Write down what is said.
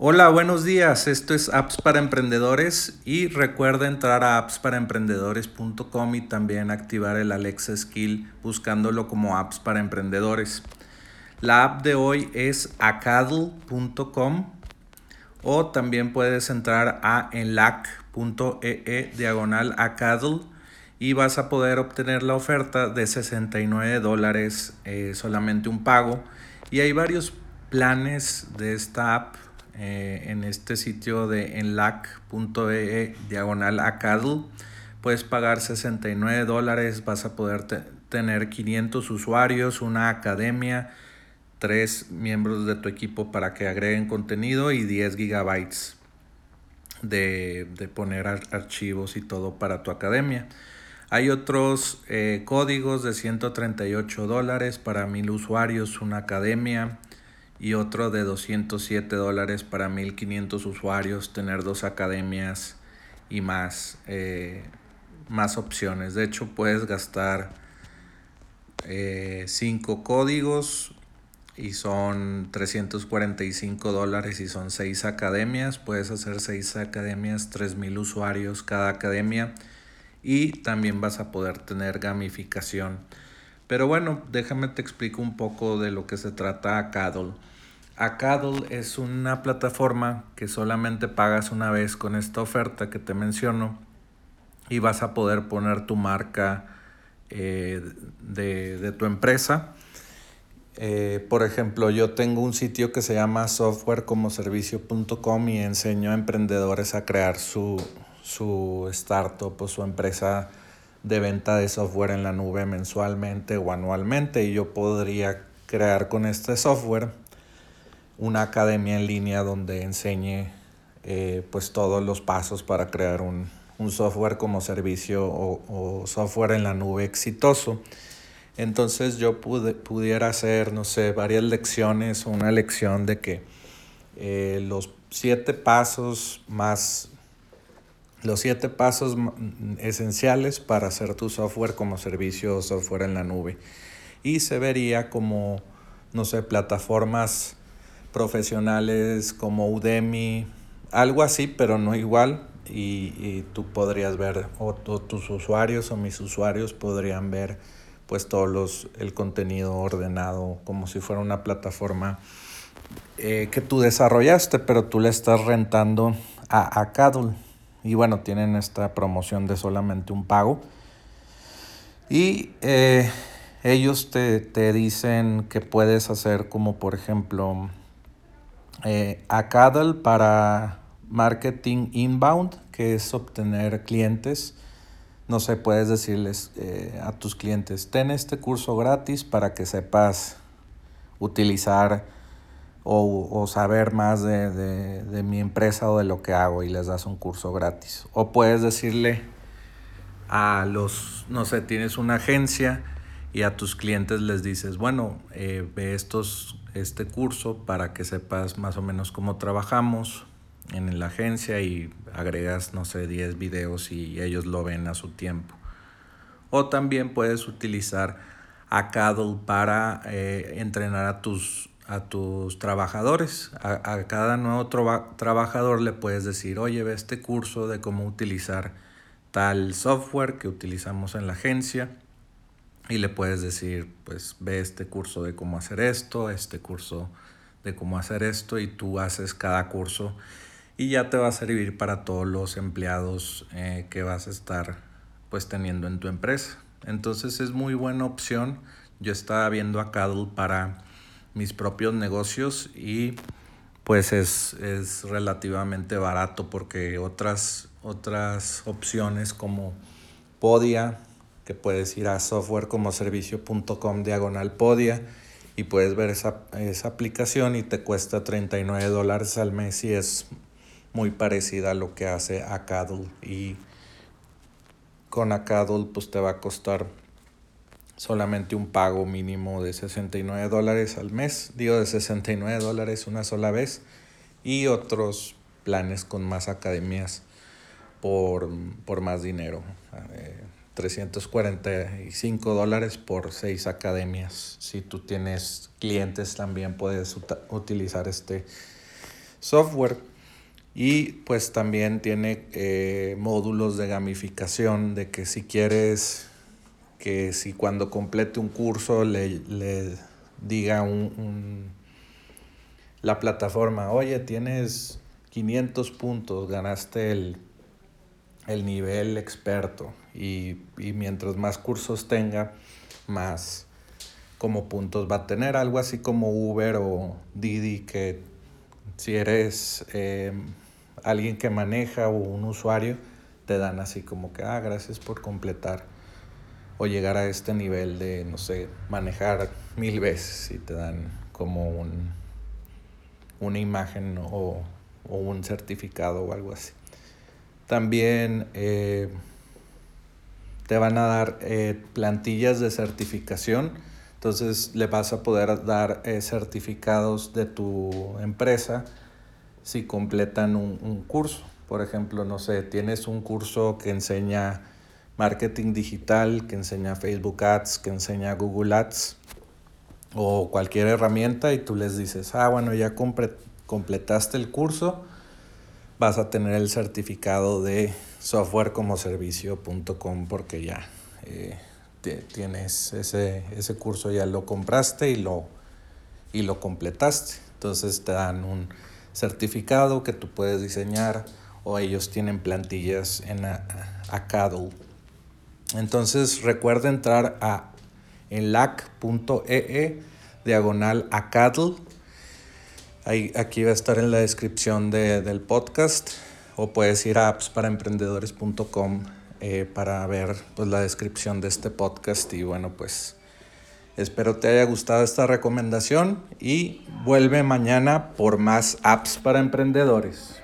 Hola, buenos días. Esto es Apps para Emprendedores y recuerda entrar a appsparaemprendedores.com y también activar el Alexa Skill buscándolo como Apps para Emprendedores. La app de hoy es acadl.com o también puedes entrar a enlac.ee e diagonal acadl y vas a poder obtener la oferta de 69 dólares eh, solamente un pago y hay varios planes de esta app eh, en este sitio de enlac.ee e diagonal acadl. Puedes pagar 69 dólares, vas a poder tener 500 usuarios, una academia, tres miembros de tu equipo para que agreguen contenido y 10 gigabytes de, poner archivos y todo para tu academia. Hay otros eh, códigos de 138 dólares para mil usuarios, una academia y otro de 207 dólares para 1500 usuarios, tener dos academias y más, eh, más opciones. De hecho, puedes gastar 5 eh, códigos y son 345 dólares y son 6 academias. Puedes hacer 6 academias, 3000 usuarios cada academia y también vas a poder tener gamificación. Pero bueno, déjame te explico un poco de lo que se trata Acadol. Acadol es una plataforma que solamente pagas una vez con esta oferta que te menciono y vas a poder poner tu marca eh, de, tu empresa. Eh, por ejemplo, yo tengo un sitio que se llama softwarecomoservicio.com y enseño a emprendedores a crear su, su startup o su empresa de venta de software en la nube mensualmente o anualmente y yo podría crear con este software una academia en línea donde enseñe eh, pues todos los pasos para crear un, software como servicio o, software en la nube exitoso. Entonces yo pudiera hacer, no sé, varias lecciones o una lección de que eh, los siete pasos más los siete pasos esenciales para hacer tu software como servicio o software en la nube. Y se vería como, no sé, plataformas profesionales como Udemy, algo así, pero no igual. Y, tú podrías ver, o, tus usuarios o mis usuarios podrían ver pues todos los, el contenido ordenado como si fuera una plataforma eh, que tú desarrollaste, pero tú le estás rentando a, a y bueno, tienen esta promoción de solamente un pago. Y eh, ellos te, dicen que puedes hacer como por ejemplo eh, Acadal para marketing inbound, que es obtener clientes. No sé, puedes decirles eh, a tus clientes, ten este curso gratis para que sepas utilizar o, saber más de, mi empresa o de lo que hago y les das un curso gratis. O puedes decirle a los, no sé, tienes una agencia y a tus clientes les dices, bueno, eh, ve estos, este curso para que sepas más o menos cómo trabajamos en la agencia y agregas, no sé, 10 videos y ellos lo ven a su tiempo. O también puedes utilizar a para eh, entrenar a tus a tus trabajadores. A, cada nuevo trabajador le puedes decir, oye, ve este curso de cómo utilizar tal software que utilizamos en la agencia. Y le puedes decir, pues ve este curso de cómo hacer esto, este curso de cómo hacer esto y tú haces cada curso y ya te va a servir para todos los empleados eh, que vas a estar pues teniendo en tu empresa. Entonces es muy buena opción. Yo estaba viendo a Cadl para mis propios negocios y pues es, relativamente barato porque otras, otras opciones como Podia, que puedes ir a softwarecomoservicio.com diagonal Podia y puedes ver esa, esa aplicación y te cuesta 39 dólares al mes y es muy parecida a lo que hace Acadul y con Acadul pues te va a costar solamente un pago mínimo de 69 dólares al mes, digo de 69 dólares una sola vez, y otros planes con más academias por, más dinero. 345 eh, dólares por 6 academias. Si tú tienes clientes también puedes utilizar este software. Y pues también tiene eh, módulos de gamificación de que si quieres que si cuando complete un curso le, diga un, la plataforma, oye, tienes 500 puntos, ganaste el, nivel experto. Y, y, mientras más cursos tenga, más como puntos va a tener, algo así como Uber o Didi, que si eres eh, alguien que maneja o un usuario, te dan así como que, ah, gracias por completar o llegar a este nivel de, no sé, manejar mil veces y te dan como un, una imagen o, un certificado o algo así. También eh, te van a dar eh, plantillas de certificación, entonces le vas a poder dar eh, certificados de tu empresa si completan un, un curso. Por ejemplo, no sé, tienes un curso que enseña marketing digital, que enseña Facebook Ads, que enseña Google Ads o cualquier herramienta y tú les dices, ah, bueno, ya completaste el curso, vas a tener el certificado de softwarecomoservicio.com porque ya eh, tienes ese, ese curso, ya lo compraste y lo, y lo completaste. Entonces te dan un certificado que tú puedes diseñar o ellos tienen plantillas en Acadle entonces recuerda entrar a enlac.ee e, diagonal a cattle. Ahí, aquí va a estar en la descripción del podcast. O puedes ir a appsparaemprendedores.com eh, para ver pues, la descripción de este podcast. Y bueno pues espero te haya gustado esta recomendación. Y vuelve mañana por más apps para emprendedores.